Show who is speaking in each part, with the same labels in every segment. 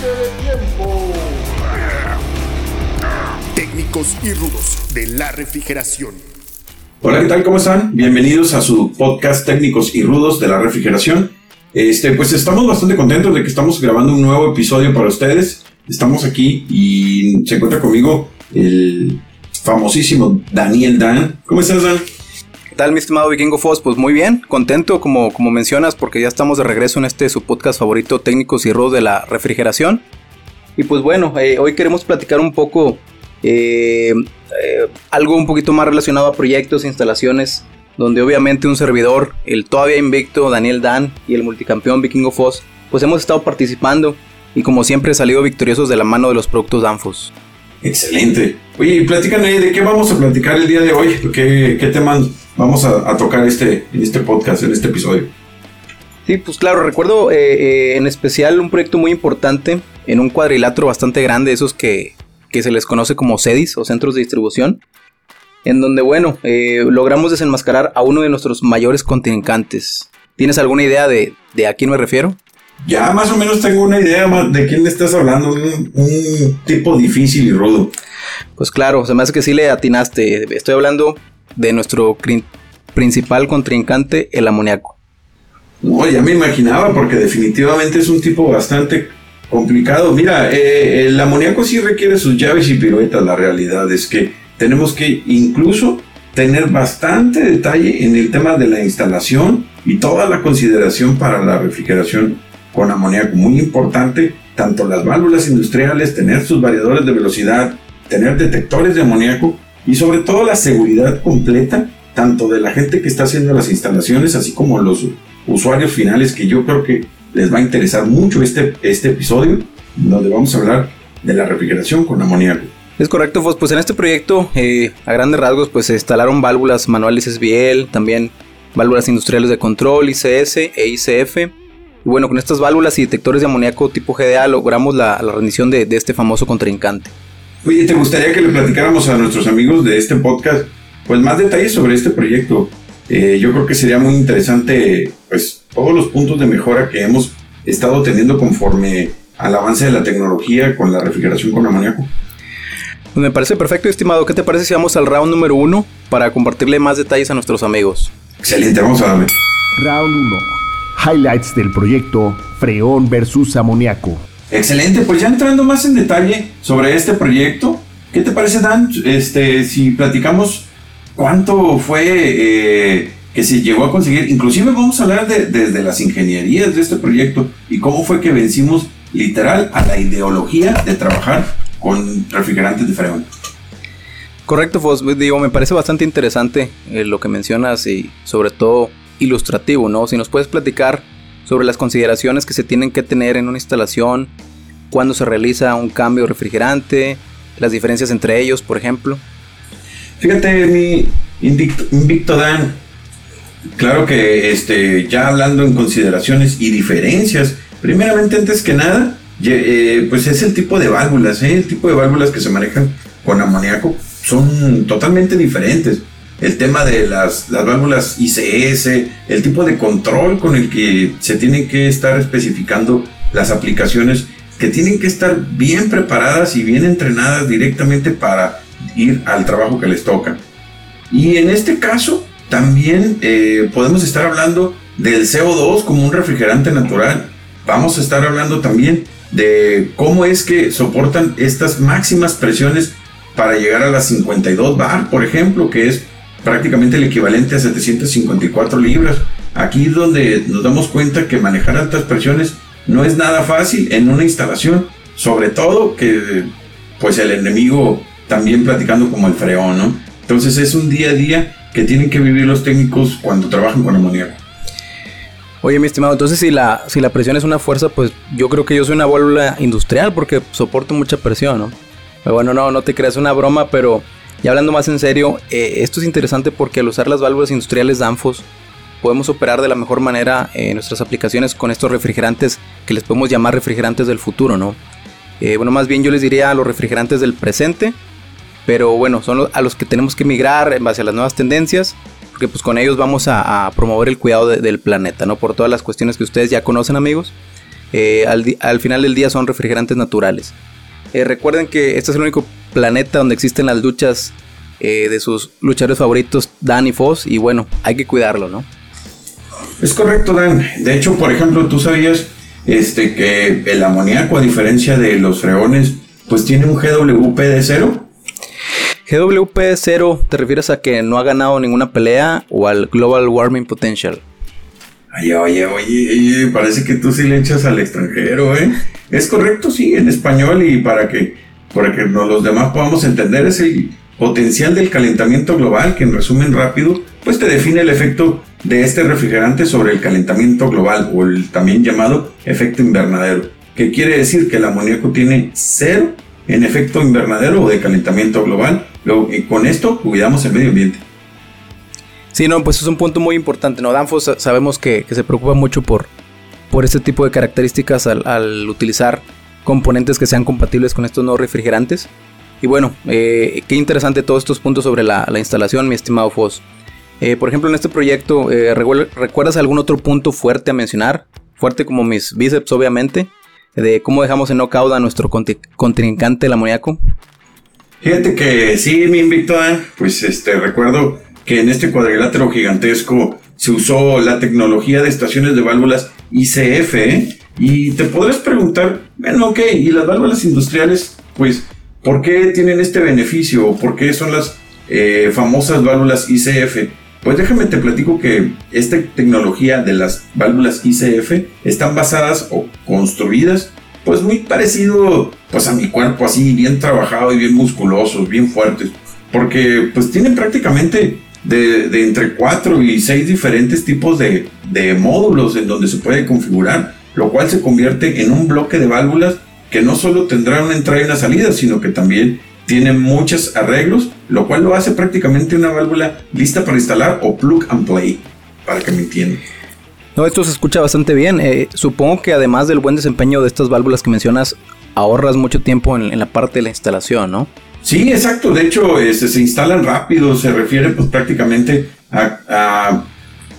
Speaker 1: de tiempo. Técnicos y rudos de la refrigeración.
Speaker 2: Hola, ¿qué tal? ¿Cómo están? Bienvenidos a su podcast Técnicos y rudos de la refrigeración. Este, pues estamos bastante contentos de que estamos grabando un nuevo episodio para ustedes. Estamos aquí y se encuentra conmigo el famosísimo Daniel Dan. ¿Cómo estás, Dan?
Speaker 3: ¿Qué tal, mi estimado Vikingo Foss? Pues muy bien, contento como, como mencionas, porque ya estamos de regreso en este su podcast favorito, Técnicos y Rudos de la Refrigeración. Y pues bueno, eh, hoy queremos platicar un poco eh, eh, algo un poquito más relacionado a proyectos, instalaciones, donde obviamente un servidor, el todavía invicto Daniel Dan y el multicampeón Vikingo Foss, pues hemos estado participando y como siempre salido victoriosos de la mano de los productos Danfos.
Speaker 2: Excelente. Oye, platícame de qué vamos a platicar el día de hoy, qué, qué temas vamos a, tocar este, en este podcast, en este episodio.
Speaker 3: Sí, pues claro, recuerdo eh, eh, en especial un proyecto muy importante en un cuadrilátero bastante grande, esos que, que se les conoce como CEDIS o centros de distribución, en donde, bueno, eh, logramos desenmascarar a uno de nuestros mayores contrincantes. ¿Tienes alguna idea de, de a quién me refiero?
Speaker 2: Ya más o menos tengo una idea de quién le estás hablando, un, tipo difícil y rudo.
Speaker 3: Pues claro, se me hace que sí le atinaste. Estoy hablando de nuestro principal contrincante, el amoníaco.
Speaker 2: No, ya me imaginaba, porque definitivamente es un tipo bastante complicado. Mira, eh, el amoníaco sí requiere sus llaves y piruetas. La realidad es que tenemos que incluso tener bastante detalle en el tema de la instalación y toda la consideración para la refrigeración con amoníaco. Muy importante, tanto las válvulas industriales, tener sus variadores de velocidad, tener detectores de amoníaco y sobre todo la seguridad completa, tanto de la gente que está haciendo las instalaciones, así como los usuarios finales, que yo creo que les va a interesar mucho este, este episodio, donde vamos a hablar de la refrigeración con amoníaco.
Speaker 3: Es correcto, pues en este proyecto, eh, a grandes rasgos, pues se instalaron válvulas manuales SBL, también válvulas industriales de control, ICS e ICF, y bueno, con estas válvulas y detectores de amoníaco tipo GDA logramos la, rendición de, este famoso contrincante.
Speaker 2: Oye, ¿te gustaría que le platicáramos a nuestros amigos de este podcast pues más detalles sobre este proyecto? Eh, yo creo que sería muy interesante pues todos los puntos de mejora que hemos estado teniendo conforme al avance de la tecnología con la refrigeración con amoníaco.
Speaker 3: Pues me parece perfecto, estimado. ¿Qué te parece si vamos al round número uno para compartirle más detalles a nuestros amigos?
Speaker 2: Excelente, vamos a darle.
Speaker 1: Round 1 highlights del proyecto Freón versus Amoníaco.
Speaker 2: Excelente, pues ya entrando más en detalle sobre este proyecto, ¿qué te parece Dan? Este, si platicamos cuánto fue eh, que se llegó a conseguir, inclusive vamos a hablar de, desde las ingenierías de este proyecto y cómo fue que vencimos literal a la ideología de trabajar con refrigerantes de freón.
Speaker 3: Correcto, Fos, digo, me parece bastante interesante eh, lo que mencionas y sobre todo ilustrativo, ¿no? Si nos puedes platicar sobre las consideraciones que se tienen que tener en una instalación, cuando se realiza un cambio refrigerante, las diferencias entre ellos, por ejemplo.
Speaker 2: Fíjate, mi Invicto, Dan, claro que este, ya hablando en consideraciones y diferencias, primeramente antes que nada, eh, pues es el tipo de válvulas, ¿eh? el tipo de válvulas que se manejan con amoníaco son totalmente diferentes el tema de las, válvulas ICS, el tipo de control con el que se tienen que estar especificando las aplicaciones que tienen que estar bien preparadas y bien entrenadas directamente para ir al trabajo que les toca. Y en este caso también eh, podemos estar hablando del CO2 como un refrigerante natural. Vamos a estar hablando también de cómo es que soportan estas máximas presiones para llegar a las 52 bar, por ejemplo, que es prácticamente el equivalente a 754 libras. Aquí es donde nos damos cuenta que manejar altas presiones no es nada fácil en una instalación, sobre todo que pues el enemigo también platicando como el freón, ¿no? Entonces es un día a día que tienen que vivir los técnicos cuando trabajan con amoníaco.
Speaker 3: Oye, mi estimado, entonces si la, si la presión es una fuerza, pues yo creo que yo soy una válvula industrial porque soporto mucha presión, ¿no? Bueno, no, no te creas una broma, pero y hablando más en serio, eh, esto es interesante porque al usar las válvulas industriales Danfoss podemos operar de la mejor manera en nuestras aplicaciones con estos refrigerantes que les podemos llamar refrigerantes del futuro, ¿no? Eh, bueno, más bien yo les diría a los refrigerantes del presente, pero bueno, son a los que tenemos que migrar en base a las nuevas tendencias, porque pues con ellos vamos a, promover el cuidado del planeta, ¿no? Por todas las cuestiones que ustedes ya conocen, amigos. eh, al, final del día son refrigerantes naturales. Eh, recuerden que este es el único planeta donde existen las luchas eh, de sus luchadores favoritos, Dan y Foss, y bueno, hay que cuidarlo, ¿no?
Speaker 2: Es correcto, Dan. De hecho, por ejemplo, tú sabías este, que el amoníaco, a diferencia de los freones, pues tiene un GWP de cero.
Speaker 3: GWP de cero, ¿te refieres a que no ha ganado ninguna pelea o al Global Warming Potential?
Speaker 2: Oye, oye, oye, parece que tú sí le echas al extranjero, ¿eh? Es correcto, sí, en español y para que, para que los demás podamos entender es el potencial del calentamiento global, que en resumen rápido, pues te define el efecto de este refrigerante sobre el calentamiento global o el también llamado efecto invernadero, que quiere decir que el amoníaco tiene cero en efecto invernadero o de calentamiento global. Y con esto cuidamos el medio ambiente.
Speaker 3: Sí, no, pues es un punto muy importante. ¿no? Danfoss sabemos que, se preocupa mucho por, por este tipo de características al, utilizar componentes que sean compatibles con estos nuevos refrigerantes. Y bueno, eh, qué interesante todos estos puntos sobre la, instalación, mi estimado Foss. Eh, por ejemplo, en este proyecto, eh, ¿recuerdas algún otro punto fuerte a mencionar? Fuerte como mis bíceps, obviamente, de cómo dejamos en knockout a nuestro contrincante, el amoníaco.
Speaker 2: Fíjate que sí, me invitó, pues este, recuerdo que en este cuadrilátero gigantesco se usó la tecnología de estaciones de válvulas ICF. ¿eh? Y te podrás preguntar, bueno, ok, y las válvulas industriales, pues, ¿por qué tienen este beneficio? ¿Por qué son las eh, famosas válvulas ICF? Pues déjame te platico que esta tecnología de las válvulas ICF están basadas o construidas pues muy parecido pues a mi cuerpo así bien trabajado y bien musculosos, bien fuertes, porque pues tienen prácticamente de, entre 4 y 6 diferentes tipos de, módulos en donde se puede configurar, lo cual se convierte en un bloque de válvulas que no solo tendrá una entrada y una salida, sino que también tiene muchos arreglos, lo cual lo hace prácticamente una válvula lista para instalar o plug and play, para que me entiendan.
Speaker 3: No, esto se escucha bastante bien. Eh, supongo que además del buen desempeño de estas válvulas que mencionas, ahorras mucho tiempo en la parte de la instalación, ¿no?
Speaker 2: Sí, exacto. De hecho, este, se instalan rápido. Se refiere pues prácticamente a,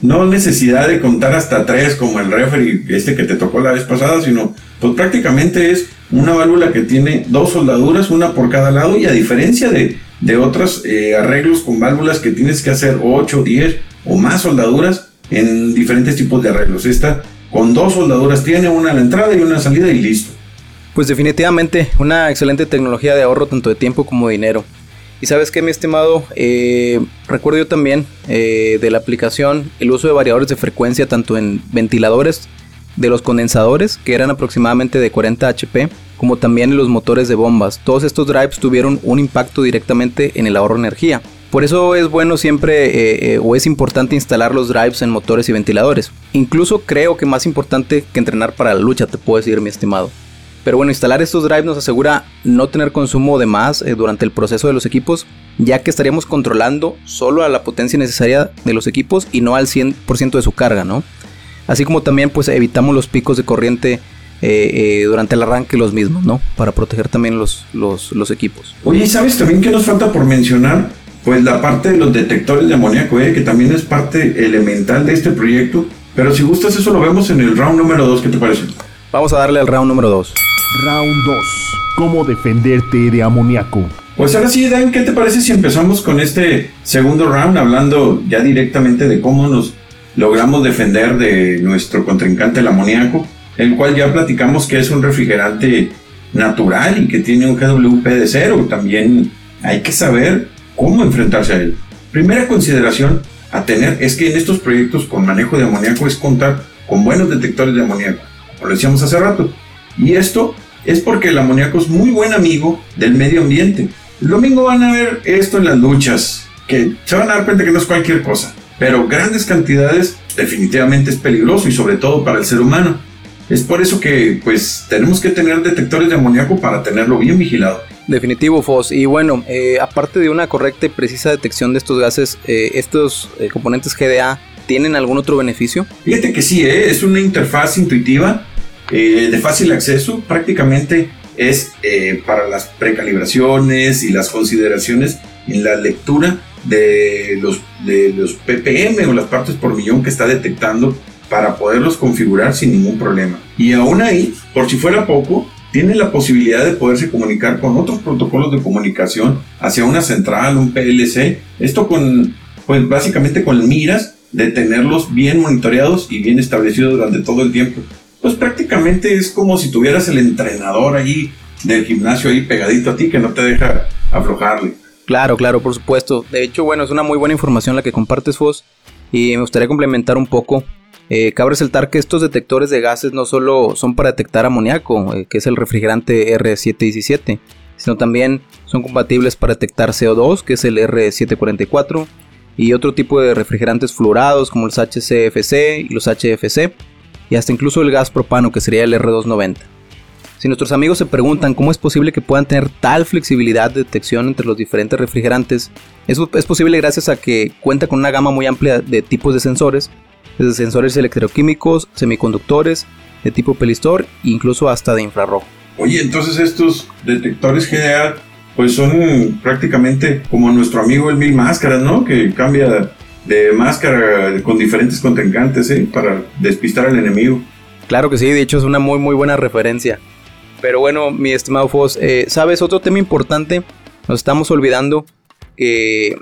Speaker 2: no necesidad de contar hasta tres como el refri este que te tocó la vez pasada, sino pues prácticamente es una válvula que tiene dos soldaduras, una por cada lado y a diferencia de, de otros eh, arreglos con válvulas que tienes que hacer 8, 10 o más soldaduras en diferentes tipos de arreglos. Esta con dos soldaduras tiene una a la entrada y una salida y listo.
Speaker 3: Pues definitivamente una excelente tecnología de ahorro tanto de tiempo como de dinero. Y sabes que mi estimado, eh, recuerdo yo también eh, de la aplicación el uso de variadores de frecuencia tanto en ventiladores de los condensadores que eran aproximadamente de 40 HP como también en los motores de bombas. Todos estos drives tuvieron un impacto directamente en el ahorro de energía. Por eso es bueno siempre eh, o es importante instalar los drives en motores y ventiladores. Incluso creo que más importante que entrenar para la lucha, te puedo decir mi estimado. Pero bueno, instalar estos drives nos asegura no tener consumo de más eh, durante el proceso de los equipos, ya que estaríamos controlando solo a la potencia necesaria de los equipos y no al 100% de su carga, ¿no? Así como también pues evitamos los picos de corriente eh, eh, durante el arranque los mismos, ¿no? Para proteger también los, los, los equipos.
Speaker 2: Oye, ¿sabes también qué nos falta por mencionar? Pues la parte de los detectores de amoníaco, que también es parte elemental de este proyecto. Pero si gustas, eso lo vemos en el round número 2, ¿qué te parece?
Speaker 3: Vamos a darle al round número 2.
Speaker 1: Round 2. ¿Cómo defenderte de amoníaco?
Speaker 2: Pues ahora sí, Dan, ¿qué te parece si empezamos con este segundo round hablando ya directamente de cómo nos logramos defender de nuestro contrincante el amoníaco, el cual ya platicamos que es un refrigerante natural y que tiene un GWP de cero. También hay que saber cómo enfrentarse a él. Primera consideración a tener es que en estos proyectos con manejo de amoníaco es contar con buenos detectores de amoníaco, como lo decíamos hace rato. Y esto es porque el amoníaco es muy buen amigo del medio ambiente. El domingo van a ver esto en las luchas, que se van a dar cuenta que no es cualquier cosa, pero grandes cantidades definitivamente es peligroso y sobre todo para el ser humano. Es por eso que pues tenemos que tener detectores de amoníaco para tenerlo bien vigilado.
Speaker 3: Definitivo, Foss. Y bueno, eh, aparte de una correcta y precisa detección de estos gases, eh, estos eh, componentes GDA tienen algún otro beneficio?
Speaker 2: Fíjate que sí, es una interfaz intuitiva eh, de fácil acceso, prácticamente es eh, para las precalibraciones y las consideraciones en la lectura de los, de los ppm o las partes por millón que está detectando para poderlos configurar sin ningún problema. Y aún ahí, por si fuera poco, tiene la posibilidad de poderse comunicar con otros protocolos de comunicación hacia una central, un PLC. Esto con, pues básicamente con miras de tenerlos bien monitoreados y bien establecidos durante todo el tiempo. Pues prácticamente es como si tuvieras el entrenador ahí del gimnasio ahí pegadito a ti que no te deja aflojarle.
Speaker 3: Claro, claro, por supuesto. De hecho, bueno, es una muy buena información la que compartes, Fos. Y me gustaría complementar un poco eh, cabe resaltar que estos detectores de gases no solo son para detectar amoníaco, eh, que es el refrigerante R717, sino también son compatibles para detectar CO2, que es el R744, y otro tipo de refrigerantes fluorados como los HCFC y los HFC, y hasta incluso el gas propano, que sería el R290. Si nuestros amigos se preguntan cómo es posible que puedan tener tal flexibilidad de detección entre los diferentes refrigerantes, eso es posible gracias a que cuenta con una gama muy amplia de tipos de sensores desde sensores electroquímicos, semiconductores, de tipo pelistor e incluso hasta de infrarrojo.
Speaker 2: Oye, entonces estos detectores GDA pues son prácticamente como nuestro amigo el Mil Máscaras, ¿no? Que cambia de máscara con diferentes contrincantes, ¿eh? Para despistar al enemigo.
Speaker 3: Claro que sí, de hecho es una muy muy buena referencia. Pero bueno, mi estimado Foss, eh, ¿sabes otro tema importante? Nos estamos olvidando que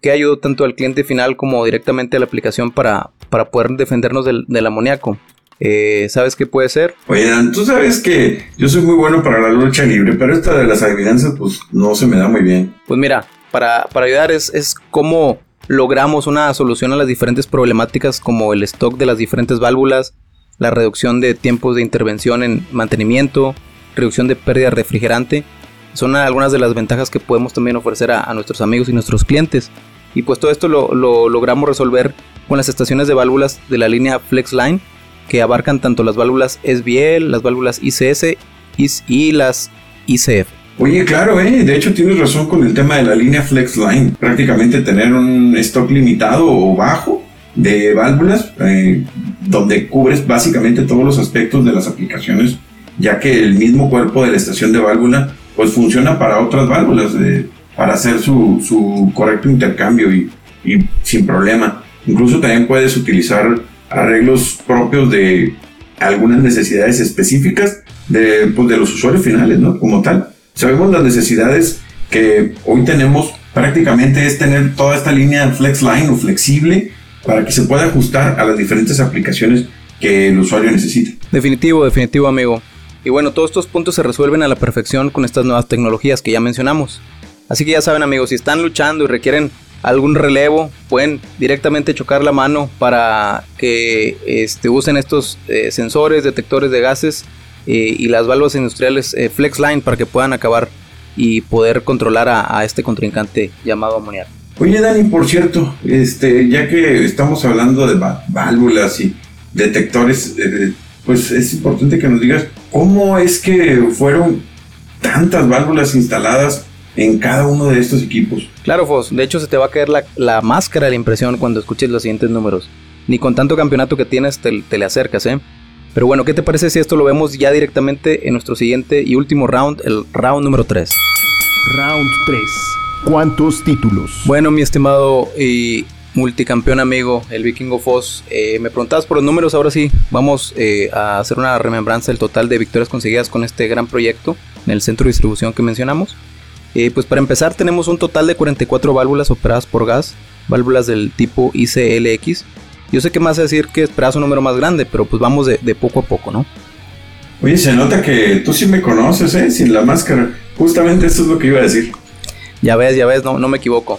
Speaker 3: que ayudó tanto al cliente final como directamente a la aplicación para, para poder defendernos del, amoníaco. Eh, ¿Sabes qué puede ser?
Speaker 2: Oye, tú sabes que yo soy muy bueno para la lucha libre, pero esta de las adivinanzas pues no se me da muy bien.
Speaker 3: Pues mira, para, ayudar es, es cómo logramos una solución a las diferentes problemáticas como el stock de las diferentes válvulas, la reducción de tiempos de intervención en mantenimiento, reducción de pérdida de refrigerante. Son algunas de las ventajas que podemos también ofrecer a nuestros amigos y nuestros clientes. Y pues todo esto lo, logramos resolver con las estaciones de válvulas de la línea FlexLine, que abarcan tanto las válvulas SBL, las válvulas ICS y las ICF.
Speaker 2: Oye, claro, ¿eh? de hecho tienes razón con el tema de la línea FlexLine. Prácticamente tener un stock limitado o bajo de válvulas, eh, donde cubres básicamente todos los aspectos de las aplicaciones, ya que el mismo cuerpo de la estación de válvula pues funciona para otras válvulas. Eh, para hacer su, su correcto intercambio y, y, sin problema. Incluso también puedes utilizar arreglos propios de algunas necesidades específicas de, pues, de los usuarios finales, ¿no? Como tal. Sabemos las necesidades que hoy tenemos prácticamente es tener toda esta línea FlexLine o flexible para que se pueda ajustar a las diferentes aplicaciones que el usuario necesita.
Speaker 3: Definitivo, definitivo amigo. Y bueno, todos estos puntos se resuelven a la perfección con estas nuevas tecnologías que ya mencionamos. Así que ya saben amigos, si están luchando y requieren algún relevo, pueden directamente chocar la mano para que este, usen estos eh, sensores, detectores de gases eh, y las válvulas industriales eh, FlexLine para que puedan acabar y poder controlar a, este contrincante llamado amoníaco.
Speaker 2: Oye Dani, por cierto, este, ya que estamos hablando de válvulas y detectores, pues es importante que nos digas cómo es que fueron tantas válvulas instaladas en cada uno de estos equipos.
Speaker 3: Claro, Fos. De hecho, se te va a caer la, máscara de la impresión cuando escuches los siguientes números. Ni con tanto campeonato que tienes te, le acercas, ¿eh? Pero bueno, ¿qué te parece si esto lo vemos ya directamente en nuestro siguiente y último round, el round número 3?
Speaker 1: Round 3. ¿Cuántos títulos?
Speaker 3: Bueno, mi estimado y multicampeón amigo, el Vikingo Foss, eh, me preguntabas por los números, ahora sí, vamos eh, a hacer una remembranza del total de victorias conseguidas con este gran proyecto en el centro de distribución que mencionamos. Eh, pues para empezar tenemos un total de 44 válvulas operadas por gas, válvulas del tipo ICLX. Yo sé que más a decir que esperas un número más grande, pero pues vamos de, poco a poco, ¿no?
Speaker 2: Oye, se nota que tú sí me conoces, ¿eh? Sin la máscara. Justamente eso es lo que iba a decir.
Speaker 3: Ya ves, ya ves, no, no me equivoco.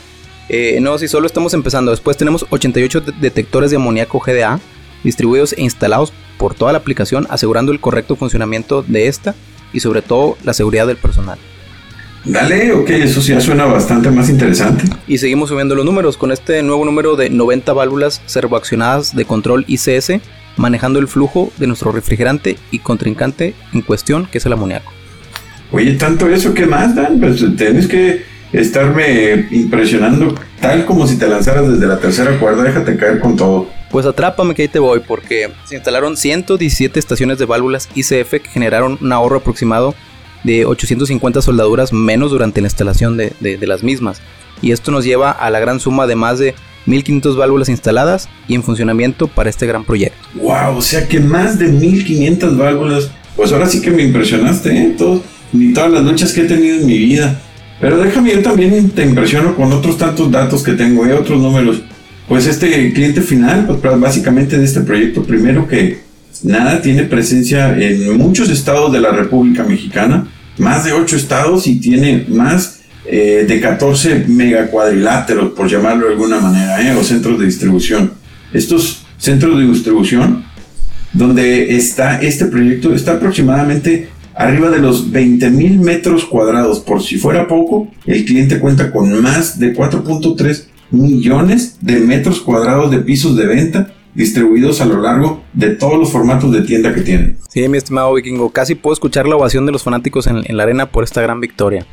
Speaker 3: Eh, no, si solo estamos empezando. Después tenemos 88 detectores de amoníaco GDA distribuidos e instalados por toda la aplicación, asegurando el correcto funcionamiento de esta y sobre todo la seguridad del personal.
Speaker 2: Dale, ok, eso ya suena bastante más interesante.
Speaker 3: Y seguimos subiendo los números con este nuevo número de 90 válvulas servoaccionadas de control ICS, manejando el flujo de nuestro refrigerante y contrincante en cuestión, que es el amoníaco.
Speaker 2: Oye, tanto eso, ¿qué más, Dan? Pues tienes que estarme impresionando tal como si te lanzaras desde la tercera cuerda, déjate caer con todo.
Speaker 3: Pues atrápame que ahí te voy, porque se instalaron 117 estaciones de válvulas ICF que generaron un ahorro aproximado de 850 soldaduras menos durante la instalación de, las mismas. Y esto nos lleva a la gran suma de más de 1500 válvulas instaladas y en funcionamiento para este gran proyecto.
Speaker 2: ¡Wow! O sea que más de 1500 válvulas. Pues ahora sí que me impresionaste, ¿eh? ni todas las luchas que he tenido en mi vida. Pero déjame, yo también te impresiono con otros tantos datos que tengo, ¿eh? otros números. Pues este cliente final, pues básicamente de este proyecto, primero que nada, tiene presencia en muchos estados de la República Mexicana, más de 8 estados y tiene más eh, de 14 megacuadriláteros, por llamarlo de alguna manera, ¿eh? o centros de distribución. Estos centros de distribución, donde está este proyecto, está aproximadamente arriba de los 20 mil metros cuadrados. Por si fuera poco, el cliente cuenta con más de 4.3 millones de metros cuadrados de pisos de venta distribuidos a lo largo de todos los formatos de tienda que tienen.
Speaker 3: Sí, mi estimado vikingo, casi puedo escuchar la ovación de los fanáticos en la arena por esta gran victoria.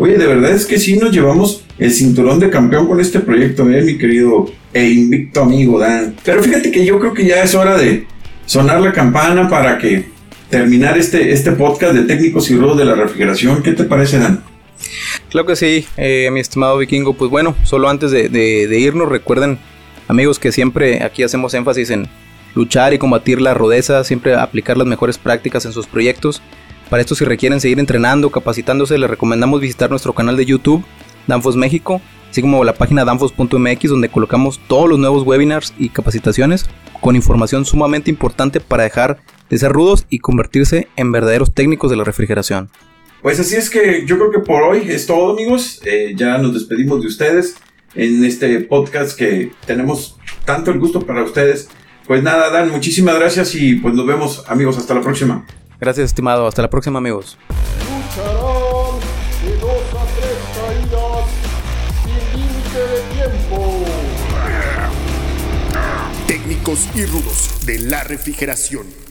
Speaker 2: Oye, de verdad es que sí nos llevamos el cinturón de campeón con este proyecto, eh, mi querido e invicto amigo Dan. Pero fíjate que yo creo que ya es hora de sonar la campana para que terminar este, este podcast de técnicos y rudos de la refrigeración. ¿Qué te parece, Dan?
Speaker 3: Claro que sí, eh, mi estimado vikingo. Pues bueno, solo antes de, de irnos, recuerden, amigos, que siempre aquí hacemos énfasis en luchar y combatir la rudeza, siempre aplicar las mejores prácticas en sus proyectos. Para esto si requieren seguir entrenando, capacitándose, les recomendamos visitar nuestro canal de YouTube, Danfos México, así como la página danfos.mx donde colocamos todos los nuevos webinars y capacitaciones con información sumamente importante para dejar de ser rudos y convertirse en verdaderos técnicos de la refrigeración.
Speaker 2: Pues así es que yo creo que por hoy es todo amigos, eh, ya nos despedimos de ustedes en este podcast que tenemos tanto el gusto para ustedes. Pues nada, Dan, muchísimas gracias y pues nos vemos amigos, hasta la próxima.
Speaker 3: Gracias, estimado. Hasta la próxima, amigos.
Speaker 4: Lucharán de dos a tres caídas sin límite de tiempo.
Speaker 1: Técnicos y rudos de la refrigeración.